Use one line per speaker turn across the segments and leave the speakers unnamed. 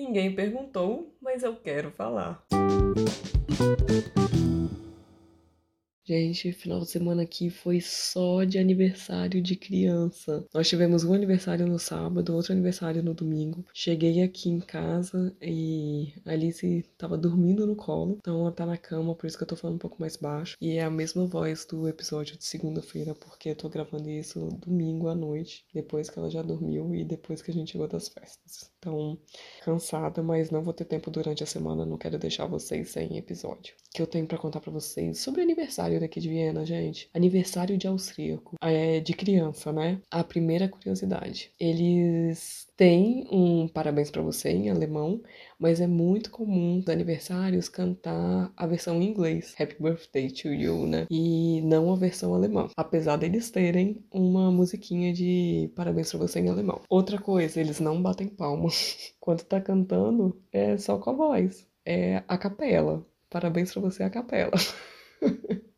Ninguém perguntou, mas eu quero falar. Gente, final de semana aqui foi só de aniversário de criança. Nós tivemos um aniversário no sábado, outro aniversário no domingo. Cheguei aqui em casa e a Alice tava dormindo no colo, então ela tá na cama, por isso que eu tô falando um pouco mais baixo. E é a mesma voz do episódio de segunda-feira, porque eu tô gravando isso domingo à noite, depois que ela já dormiu e depois que a gente chegou das festas. Então, cansada, mas não vou ter tempo durante a semana, não quero deixar vocês sem episódio. O que eu tenho para contar para vocês sobre o aniversário daqui de Viena, gente. Aniversário de austríaco, é de criança, né? A primeira curiosidade. Eles têm um parabéns para você em alemão, mas é muito comum nos aniversários cantar a versão em inglês, Happy Birthday to You, né? E não a versão alemã, apesar deles terem uma musiquinha de parabéns para você em alemão. Outra coisa, eles não batem palma. Quando tá cantando, é só com a voz, é a capela. Parabéns para você a capela.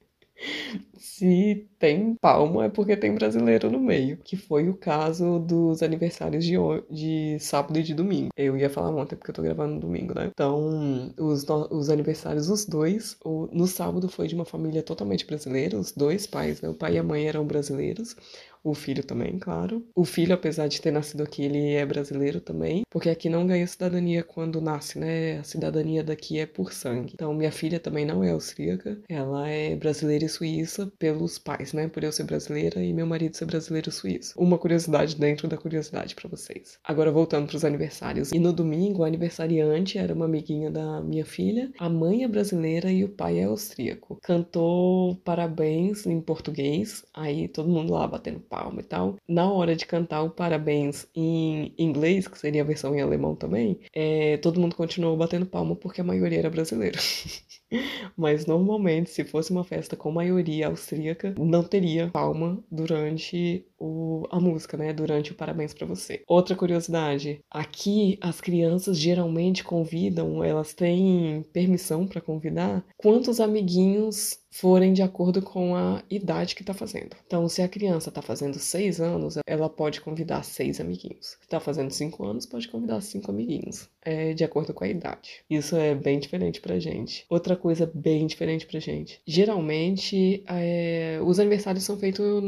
Se tem palma é porque tem brasileiro no meio, que foi o caso dos aniversários de, de sábado e de domingo. Eu ia falar ontem porque eu tô gravando no domingo, né? Então, os, os aniversários, os dois, o, no sábado foi de uma família totalmente brasileira, os dois pais, né? O pai e a mãe eram brasileiros o filho também, claro. O filho, apesar de ter nascido aqui, ele é brasileiro também, porque aqui não ganha cidadania quando nasce, né? A cidadania daqui é por sangue. Então, minha filha também não é austríaca, ela é brasileira e suíça pelos pais, né? Por eu ser brasileira e meu marido ser brasileiro e suíço. Uma curiosidade dentro da curiosidade para vocês. Agora, voltando para os aniversários. E no domingo, o aniversariante era uma amiguinha da minha filha, a mãe é brasileira e o pai é austríaco. Cantou parabéns em português, aí todo mundo lá batendo palma e tal. Na hora de cantar o parabéns em inglês, que seria a versão em alemão também, é, todo mundo continuou batendo palma porque a maioria era brasileira. Mas normalmente, se fosse uma festa com maioria austríaca, não teria palma durante o, a música, né? Durante o parabéns para você. Outra curiosidade: aqui as crianças geralmente convidam, elas têm permissão para convidar quantos amiguinhos forem de acordo com a idade que está fazendo. Então, se a criança está fazendo seis anos, ela pode convidar seis amiguinhos. Se está fazendo cinco anos, pode convidar cinco amiguinhos, é, de acordo com a idade. Isso é bem diferente pra gente. Outra coisa bem diferente pra gente. Geralmente, é, os aniversários são feitos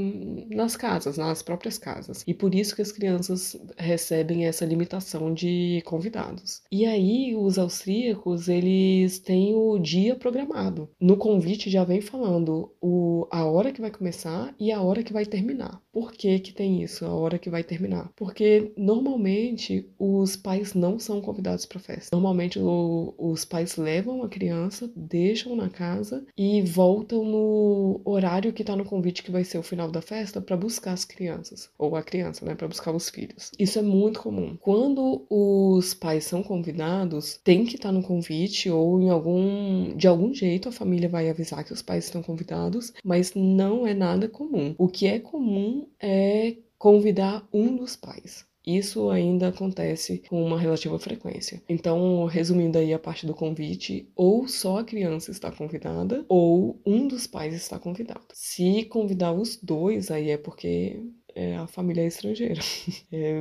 nas casas, nas próprias casas. E por isso que as crianças recebem essa limitação de convidados. E aí, os austríacos, eles têm o dia programado. No convite já vem falando o, a hora que vai começar e a hora que vai terminar. Por que, que tem isso, a hora que vai terminar? Porque normalmente os pais não são convidados para festa. Normalmente o, os pais levam a criança, deixam na casa e voltam no horário que tá no convite, que vai ser o final da festa, para buscar as crianças. Ou a criança, né? Para buscar os filhos. Isso é muito comum. Quando os pais são convidados, tem que estar tá no convite ou em algum. De algum jeito a família vai avisar que os pais estão convidados, mas não é nada comum. O que é comum é convidar um dos pais. Isso ainda acontece com uma relativa frequência. Então, resumindo aí a parte do convite, ou só a criança está convidada, ou um dos pais está convidado. Se convidar os dois, aí é porque é, a família é estrangeira. É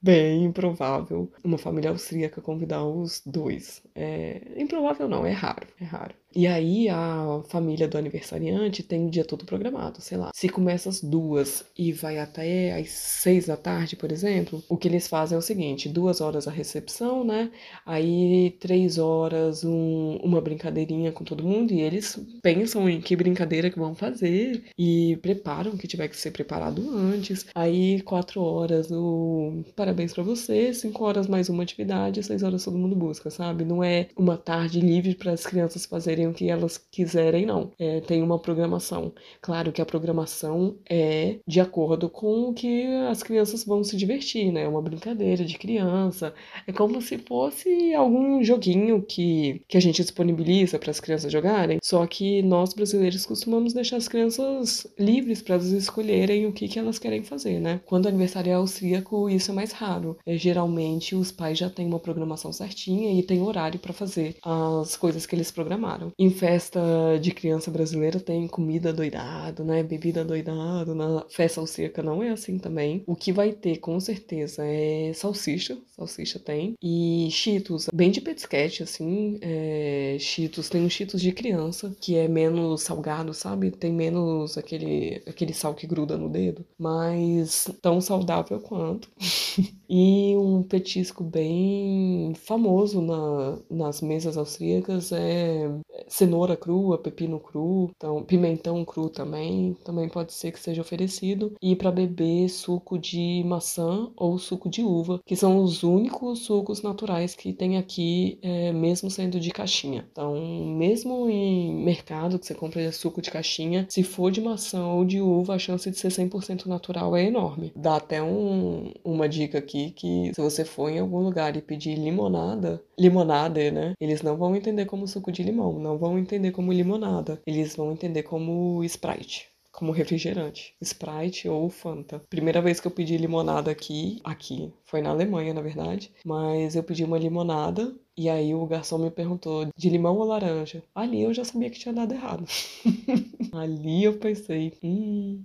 bem improvável uma família austríaca convidar os dois. É improvável não, é raro, é raro. E aí a família do aniversariante tem o dia todo programado, sei lá. Se começa às duas e vai até às seis da tarde, por exemplo, o que eles fazem é o seguinte: duas horas a recepção, né? Aí três horas um, uma brincadeirinha com todo mundo e eles pensam em que brincadeira que vão fazer e preparam o que tiver que ser preparado antes. Aí quatro horas o parabéns para você, cinco horas mais uma atividade, seis horas todo mundo busca, sabe? Não é uma tarde livre para as crianças fazerem fazerem o que elas quiserem, não. É, tem uma programação. Claro que a programação é de acordo com o que as crianças vão se divertir, né? É uma brincadeira de criança. É como se fosse algum joguinho que, que a gente disponibiliza para as crianças jogarem. Só que nós brasileiros costumamos deixar as crianças livres para elas escolherem o que, que elas querem fazer, né? Quando o aniversário é austríaco, isso é mais raro. É, geralmente os pais já têm uma programação certinha e tem horário para fazer as coisas que eles programaram. Em festa de criança brasileira tem comida doidado, né? Bebida doidado. Na festa austríaca não é assim também. O que vai ter, com certeza, é salsicha. Salsicha tem. E cheetos, bem de petisquete, assim. É... Cheetos, tem um cheetos de criança, que é menos salgado, sabe? Tem menos aquele, aquele sal que gruda no dedo. Mas tão saudável quanto. e um petisco bem famoso na, nas mesas austríacas é cenoura crua, pepino cru, então pimentão cru também, também pode ser que seja oferecido. E para beber suco de maçã ou suco de uva, que são os únicos sucos naturais que tem aqui, é, mesmo sendo de caixinha. Então, mesmo em mercado que você compra suco de caixinha, se for de maçã ou de uva, a chance de ser 100% natural é enorme. Dá até um, uma aqui que se você for em algum lugar e pedir limonada, limonada, né? Eles não vão entender como suco de limão, não vão entender como limonada, eles vão entender como Sprite como refrigerante, Sprite ou Fanta. Primeira vez que eu pedi limonada aqui, aqui, foi na Alemanha, na verdade, mas eu pedi uma limonada e aí o garçom me perguntou de limão ou laranja. Ali eu já sabia que tinha dado errado. Ali eu pensei, hum,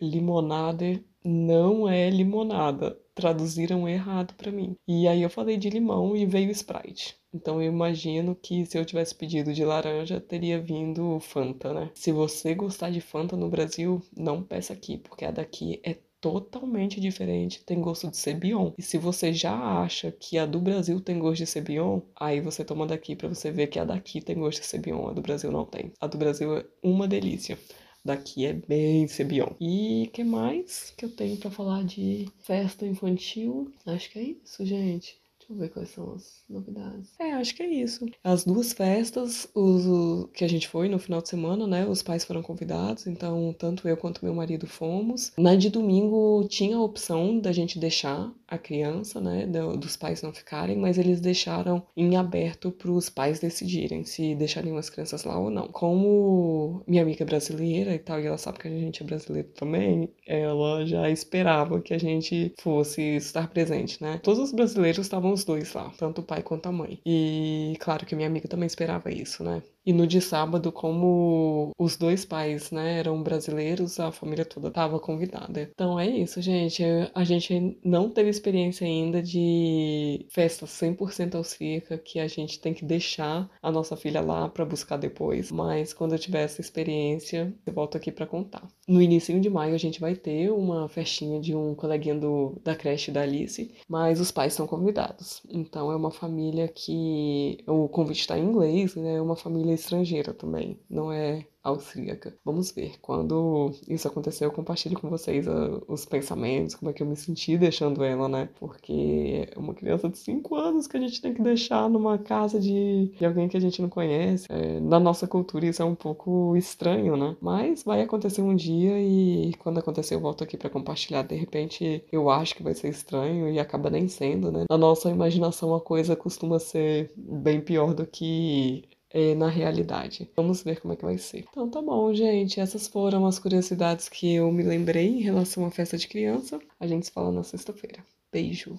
limonada não é limonada traduziram errado para mim. E aí eu falei de limão e veio Sprite. Então eu imagino que se eu tivesse pedido de laranja, teria vindo Fanta, né? Se você gostar de Fanta no Brasil, não peça aqui, porque a daqui é totalmente diferente, tem gosto de Cebion. E se você já acha que a do Brasil tem gosto de Cebion, aí você toma daqui para você ver que a daqui tem gosto de Cebion, a do Brasil não tem. A do Brasil é uma delícia daqui é bem Cebion. E que mais que eu tenho para falar de festa infantil? Acho que é isso, gente. Deixa eu ver quais são as novidades. É, acho que é isso. As duas festas, os, o, que a gente foi no final de semana, né? Os pais foram convidados, então tanto eu quanto meu marido fomos. Na de domingo tinha a opção da gente deixar a criança, né? Do, dos pais não ficarem, mas eles deixaram em aberto para os pais decidirem se deixariam as crianças lá ou não. Como minha amiga é brasileira e tal, e ela sabe que a gente é brasileiro também, ela já esperava que a gente fosse estar presente, né? Todos os brasileiros estavam os dois lá, tanto o pai quanto a mãe. E claro que minha amiga também esperava isso, né? E no de sábado, como os dois pais, né, eram brasileiros, a família toda estava convidada. Então é isso, gente. A gente não teve experiência ainda de festa 100% austríaca que a gente tem que deixar a nossa filha lá para buscar depois. Mas quando eu tiver essa experiência, eu volto aqui para contar. No início de maio a gente vai ter uma festinha de um coleguinha do, da creche da Alice, mas os pais são convidados. Então é uma família que o convite está em inglês, né? É uma família estrangeira também, não é austríaca. Vamos ver. Quando isso acontecer, eu compartilho com vocês uh, os pensamentos, como é que eu me senti deixando ela, né? Porque é uma criança de 5 anos que a gente tem que deixar numa casa de, de alguém que a gente não conhece. É, na nossa cultura isso é um pouco estranho, né? Mas vai acontecer um dia e quando acontecer eu volto aqui para compartilhar. De repente eu acho que vai ser estranho e acaba nem sendo, né? Na nossa imaginação a coisa costuma ser bem pior do que é, na realidade. Vamos ver como é que vai ser. Então tá bom, gente. Essas foram as curiosidades que eu me lembrei em relação à festa de criança. A gente se fala na sexta-feira. Beijo!